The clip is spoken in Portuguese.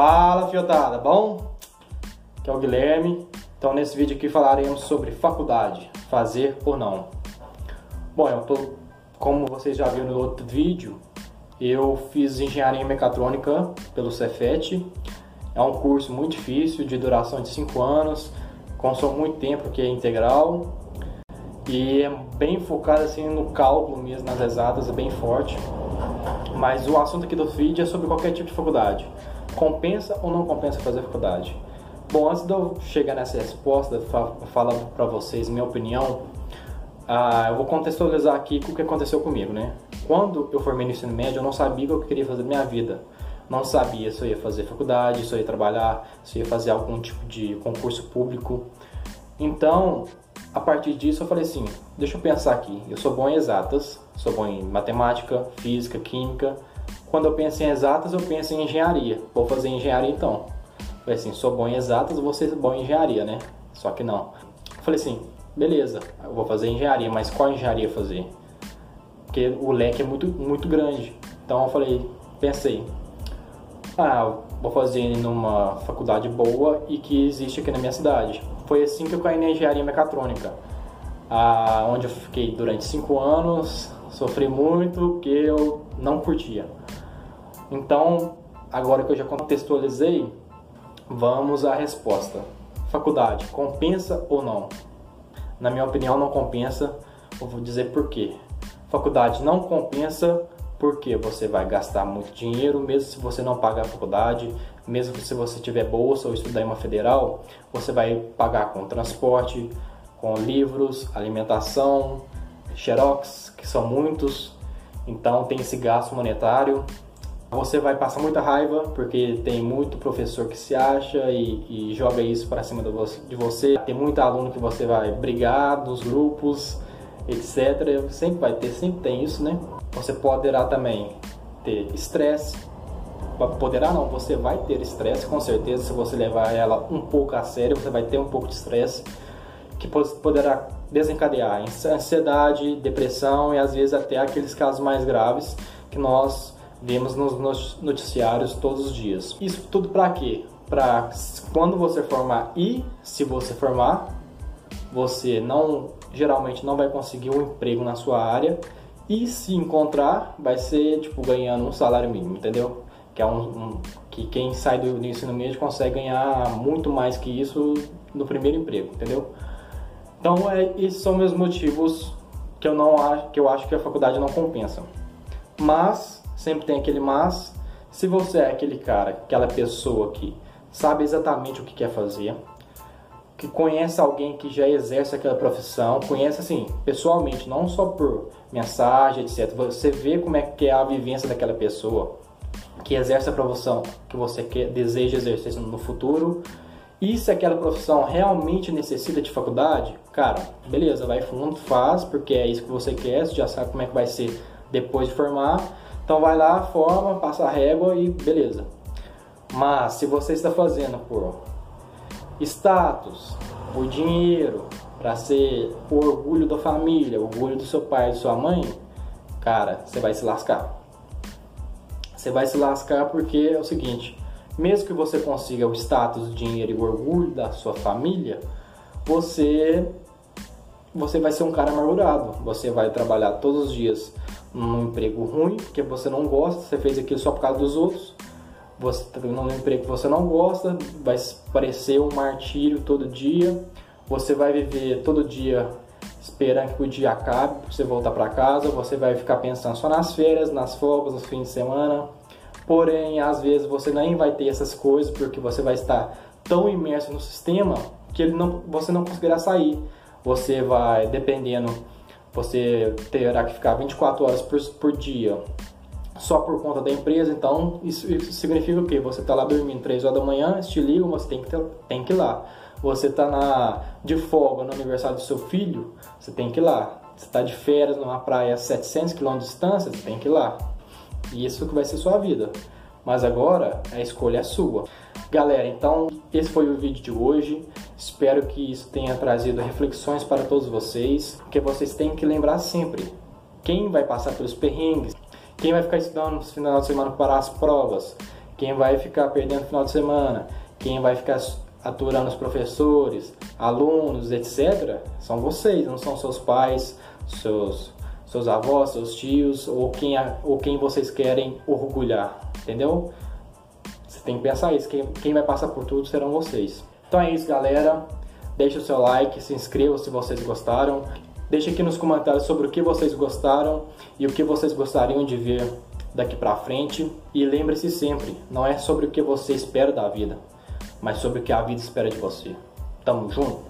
Fala fiotada, bom? Aqui é o Guilherme. Então nesse vídeo aqui falaremos sobre faculdade, fazer ou não. Bom, eu tô, como vocês já viram no outro vídeo, eu fiz engenharia mecatrônica pelo Cefet. É um curso muito difícil, de duração de 5 anos, consome muito tempo, que é integral. E é bem focado assim no cálculo mesmo, nas exatas, é bem forte. Mas o assunto aqui do vídeo é sobre qualquer tipo de faculdade. Compensa ou não compensa fazer faculdade? Bom, antes de eu chegar nessa resposta, falando para vocês minha opinião, uh, eu vou contextualizar aqui o que aconteceu comigo, né? Quando eu formei no ensino médio, eu não sabia o que eu queria fazer da minha vida. Não sabia se eu ia fazer faculdade, se eu ia trabalhar, se eu ia fazer algum tipo de concurso público. Então, a partir disso, eu falei assim: deixa eu pensar aqui. Eu sou bom em exatas, sou bom em matemática, física, química. Quando eu penso em exatas, eu penso em engenharia. Vou fazer engenharia então. Falei assim: sou bom em exatas, vou ser bom em engenharia, né? Só que não. Falei assim: beleza, eu vou fazer engenharia, mas qual engenharia fazer? Porque o leque é muito, muito grande. Então eu falei: pensei, ah, vou fazer numa faculdade boa e que existe aqui na minha cidade. Foi assim que eu caí na engenharia mecatrônica, ah, onde eu fiquei durante cinco anos, sofri muito porque eu não curtia. Então, agora que eu já contextualizei, vamos à resposta. Faculdade, compensa ou não? Na minha opinião, não compensa. Eu vou dizer por quê. Faculdade não compensa porque você vai gastar muito dinheiro, mesmo se você não pagar a faculdade, mesmo se você tiver bolsa ou estudar em uma federal, você vai pagar com transporte, com livros, alimentação, xerox, que são muitos, então tem esse gasto monetário. Você vai passar muita raiva porque tem muito professor que se acha e, e joga isso para cima de você. Tem muito aluno que você vai brigar nos grupos, etc. Sempre vai ter, sempre tem isso, né? Você poderá também ter estresse. Poderá não, você vai ter estresse, com certeza. Se você levar ela um pouco a sério, você vai ter um pouco de estresse que poderá desencadear ansiedade, depressão e às vezes até aqueles casos mais graves que nós vemos nos noticiários todos os dias. Isso tudo para quê? Para quando você formar e se você formar, você não geralmente não vai conseguir um emprego na sua área e se encontrar, vai ser tipo ganhando um salário mínimo, entendeu? Que é um, um que quem sai do, do ensino médio consegue ganhar muito mais que isso no primeiro emprego, entendeu? Então, é, esses são meus motivos que eu não acho que eu acho que a faculdade não compensa. Mas sempre tem aquele mas. Se você é aquele cara, aquela pessoa que sabe exatamente o que quer fazer, que conhece alguém que já exerce aquela profissão, conhece assim, pessoalmente, não só por mensagem, etc. Você vê como é que é a vivência daquela pessoa que exerce a profissão que você quer, deseja exercer no futuro. E se aquela profissão realmente necessita de faculdade, cara, beleza, vai fundo, faz, porque é isso que você quer, você já sabe como é que vai ser depois de formar. Então vai lá, forma, passa a régua e beleza. Mas se você está fazendo por status, por dinheiro, para ser o orgulho da família, o orgulho do seu pai e sua mãe, cara, você vai se lascar. Você vai se lascar porque é o seguinte, mesmo que você consiga o status, o dinheiro e o orgulho da sua família, você você vai ser um cara amargurado. Você vai trabalhar todos os dias num emprego ruim, que você não gosta, você fez aquilo só por causa dos outros você está num emprego que você não gosta, vai parecer um martírio todo dia, você vai viver todo dia esperando que o dia acabe para você voltar para casa, você vai ficar pensando só nas férias, nas folgas, nos fins de semana. Porém, às vezes você nem vai ter essas coisas porque você vai estar tão imerso no sistema que ele não, você não conseguirá sair. Você vai, dependendo, você terá que ficar 24 horas por, por dia só por conta da empresa, então isso, isso significa o quê? Você está lá dormindo 3 horas da manhã, te ligam, você tem que, ter, tem que ir lá. Você está de folga no aniversário do seu filho, você tem que ir lá. Você está de férias numa praia a 700 km de distância, você tem que ir lá. E isso que vai ser sua vida. Mas agora a escolha é sua. Galera, então esse foi o vídeo de hoje. Espero que isso tenha trazido reflexões para todos vocês, porque vocês têm que lembrar sempre quem vai passar pelos perrengues, quem vai ficar estudando no final de semana para as provas? Quem vai ficar perdendo final de semana, quem vai ficar aturando os professores, alunos, etc., são vocês, não são seus pais, seus, seus avós, seus tios ou quem, ou quem vocês querem orgulhar, entendeu? Tem que pensar isso, quem, quem vai passar por tudo serão vocês. Então é isso, galera. Deixe o seu like, se inscreva se vocês gostaram. Deixe aqui nos comentários sobre o que vocês gostaram e o que vocês gostariam de ver daqui pra frente. E lembre-se sempre, não é sobre o que você espera da vida, mas sobre o que a vida espera de você. Tamo junto?